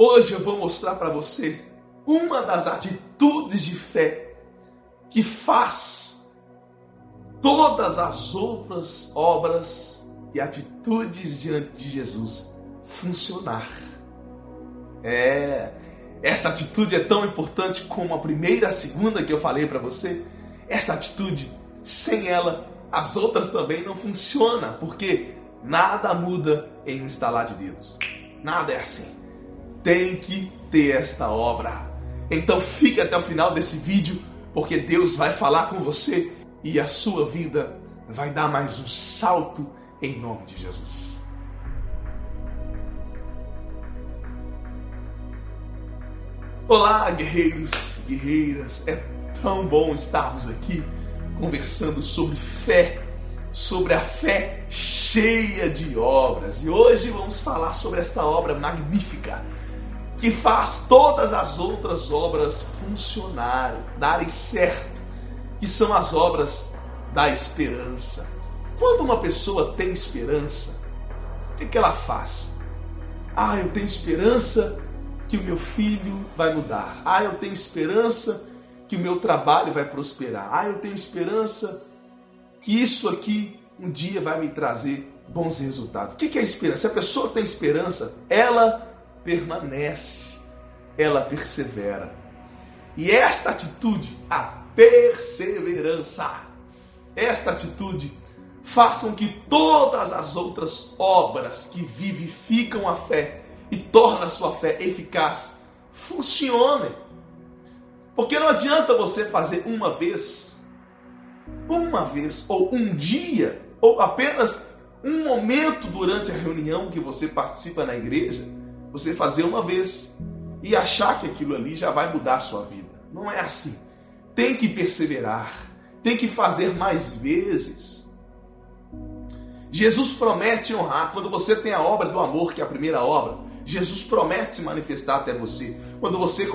Hoje eu vou mostrar para você uma das atitudes de fé que faz todas as outras obras e atitudes diante de Jesus funcionar. É, essa atitude é tão importante como a primeira, a segunda que eu falei para você. Esta atitude, sem ela, as outras também não funcionam, porque nada muda em um estalar de dedos. Nada é assim. Tem que ter esta obra. Então fique até o final desse vídeo, porque Deus vai falar com você e a sua vida vai dar mais um salto em nome de Jesus. Olá, guerreiros, guerreiras. É tão bom estarmos aqui conversando sobre fé, sobre a fé cheia de obras. E hoje vamos falar sobre esta obra magnífica que faz todas as outras obras funcionarem, darem certo, que são as obras da esperança. Quando uma pessoa tem esperança, o que, que ela faz? Ah, eu tenho esperança que o meu filho vai mudar. Ah, eu tenho esperança que o meu trabalho vai prosperar. Ah, eu tenho esperança que isso aqui um dia vai me trazer bons resultados. O que é esperança? Se a pessoa tem esperança, ela permanece, ela persevera. E esta atitude, a perseverança, esta atitude faz com que todas as outras obras que vivificam a fé e tornam a sua fé eficaz funcionem. Porque não adianta você fazer uma vez, uma vez, ou um dia, ou apenas um momento durante a reunião que você participa na igreja, você fazer uma vez e achar que aquilo ali já vai mudar a sua vida. Não é assim. Tem que perseverar, tem que fazer mais vezes. Jesus promete honrar. Quando você tem a obra do amor, que é a primeira obra, Jesus promete se manifestar até você. Quando você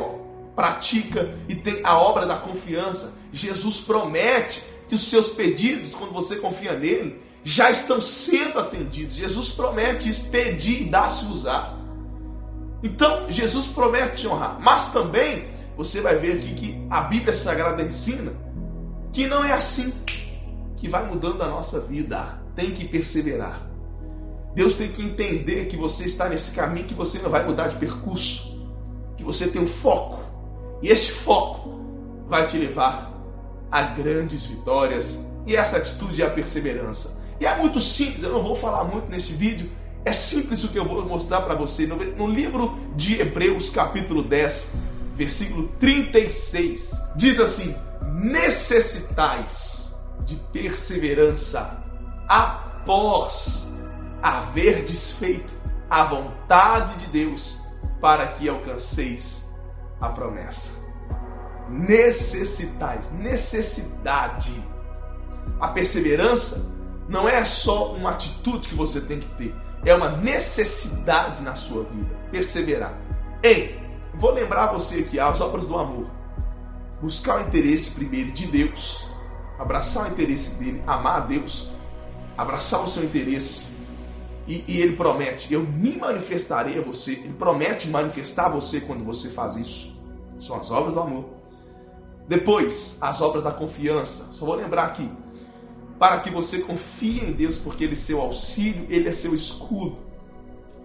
pratica e tem a obra da confiança, Jesus promete que os seus pedidos, quando você confia nele, já estão sendo atendidos. Jesus promete isso, pedir e dar-se-usar. Então, Jesus promete te honrar, mas também você vai ver aqui que a Bíblia Sagrada ensina que não é assim que vai mudando a nossa vida. Tem que perseverar. Deus tem que entender que você está nesse caminho, que você não vai mudar de percurso, que você tem um foco. E este foco vai te levar a grandes vitórias. E essa atitude é a perseverança. E é muito simples, eu não vou falar muito neste vídeo, é simples o que eu vou mostrar para você. No, livro de Hebreus, capítulo 10, versículo 36, diz assim: Necessitais de perseverança após haver desfeito a vontade de Deus, para que alcanceis a promessa. Necessitais, necessidade. A perseverança não é só uma atitude que você tem que ter, é uma necessidade na sua vida. Perseverar. Ei, vou lembrar você aqui as obras do amor. Buscar o interesse primeiro de Deus, abraçar o interesse dele, amar a Deus, abraçar o seu interesse. E, e ele promete: Eu me manifestarei a você. Ele promete manifestar a você quando você faz isso. São as obras do amor. Depois, as obras da confiança. Só vou lembrar aqui: para que você confie em Deus, porque Ele é seu auxílio, Ele é seu escudo.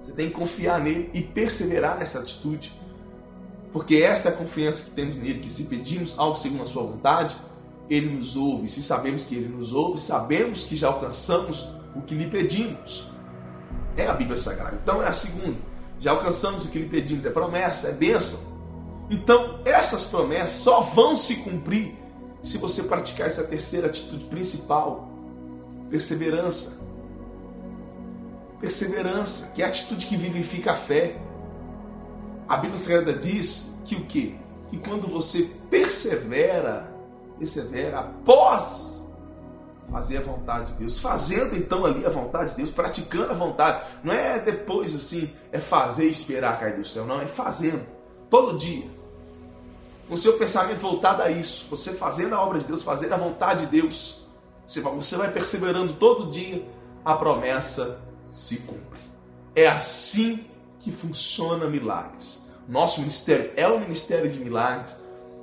Você tem que confiar nele e perseverar nessa atitude, porque esta é a confiança que temos nele, que se pedimos algo segundo a sua vontade, Ele nos ouve. Se sabemos que Ele nos ouve, sabemos que já alcançamos o que lhe pedimos. É a Bíblia Sagrada. Então é a segunda. Já alcançamos o que lhe pedimos, é promessa, é bênção. Então, essas promessas só vão se cumprir se você praticar essa terceira atitude principal, Perseverança. Perseverança, que é a atitude que vivifica a fé. A Bíblia Sagrada diz que o quê? Que quando você persevera, persevera após fazer a vontade de Deus, fazendo então ali a vontade de Deus, praticando a vontade. Não é depois assim, é fazer e esperar cair do céu, não, é fazendo todo dia. Com seu pensamento voltado a isso, você fazendo a obra de Deus, fazendo a vontade de Deus. Você vai perseverando todo dia, a promessa se cumpre. É assim que funciona milagres. Nosso ministério é um ministério de milagres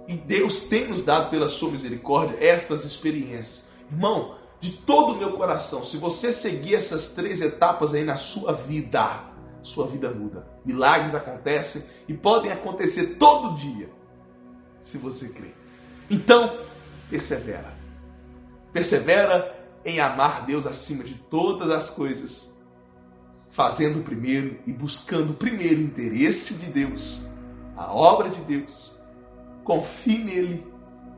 e Deus tem nos dado pela sua misericórdia estas experiências. Irmão, de todo o meu coração, se você seguir essas três etapas aí na sua vida, sua vida muda. Milagres acontecem e podem acontecer todo dia, se você crer. Então, persevera. Persevera em amar Deus acima de todas as coisas, fazendo primeiro e buscando primeiro o interesse de Deus, a obra de Deus. Confie nele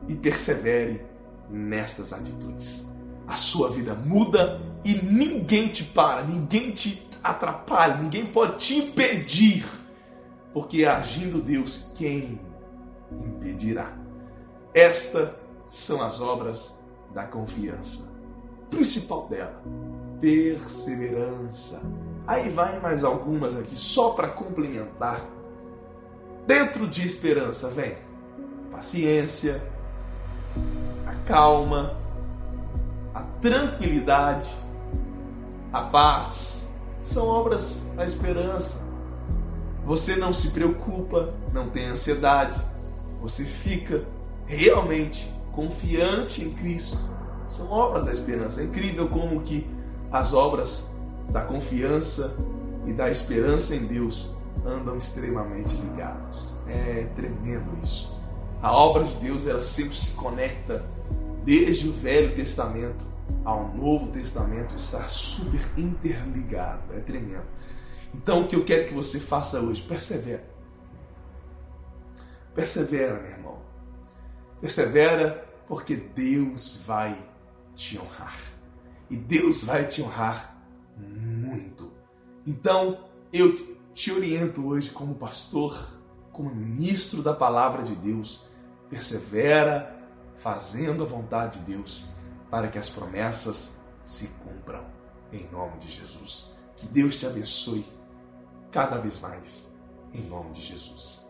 e persevere nestas atitudes. A sua vida muda e ninguém te para, ninguém te atrapalha, ninguém pode te impedir, porque agindo Deus, quem impedirá? Estas são as obras da confiança. Principal dela, perseverança. Aí vai mais algumas aqui, só para complementar. Dentro de esperança vem paciência, a calma, a tranquilidade, a paz. São obras da esperança. Você não se preocupa, não tem ansiedade, você fica realmente confiante em Cristo. São obras da esperança. É incrível como que as obras da confiança e da esperança em Deus andam extremamente ligados. É tremendo isso. A obra de Deus ela sempre se conecta desde o Velho Testamento ao Novo Testamento, está super interligado. É tremendo. Então o que eu quero que você faça hoje, persevera. Persevera, meu irmão. Persevera, porque Deus vai te honrar. E Deus vai te honrar muito. Então, eu te oriento hoje como pastor, como ministro da palavra de Deus. Persevera fazendo a vontade de Deus para que as promessas se cumpram. Em nome de Jesus. Que Deus te abençoe cada vez mais. Em nome de Jesus.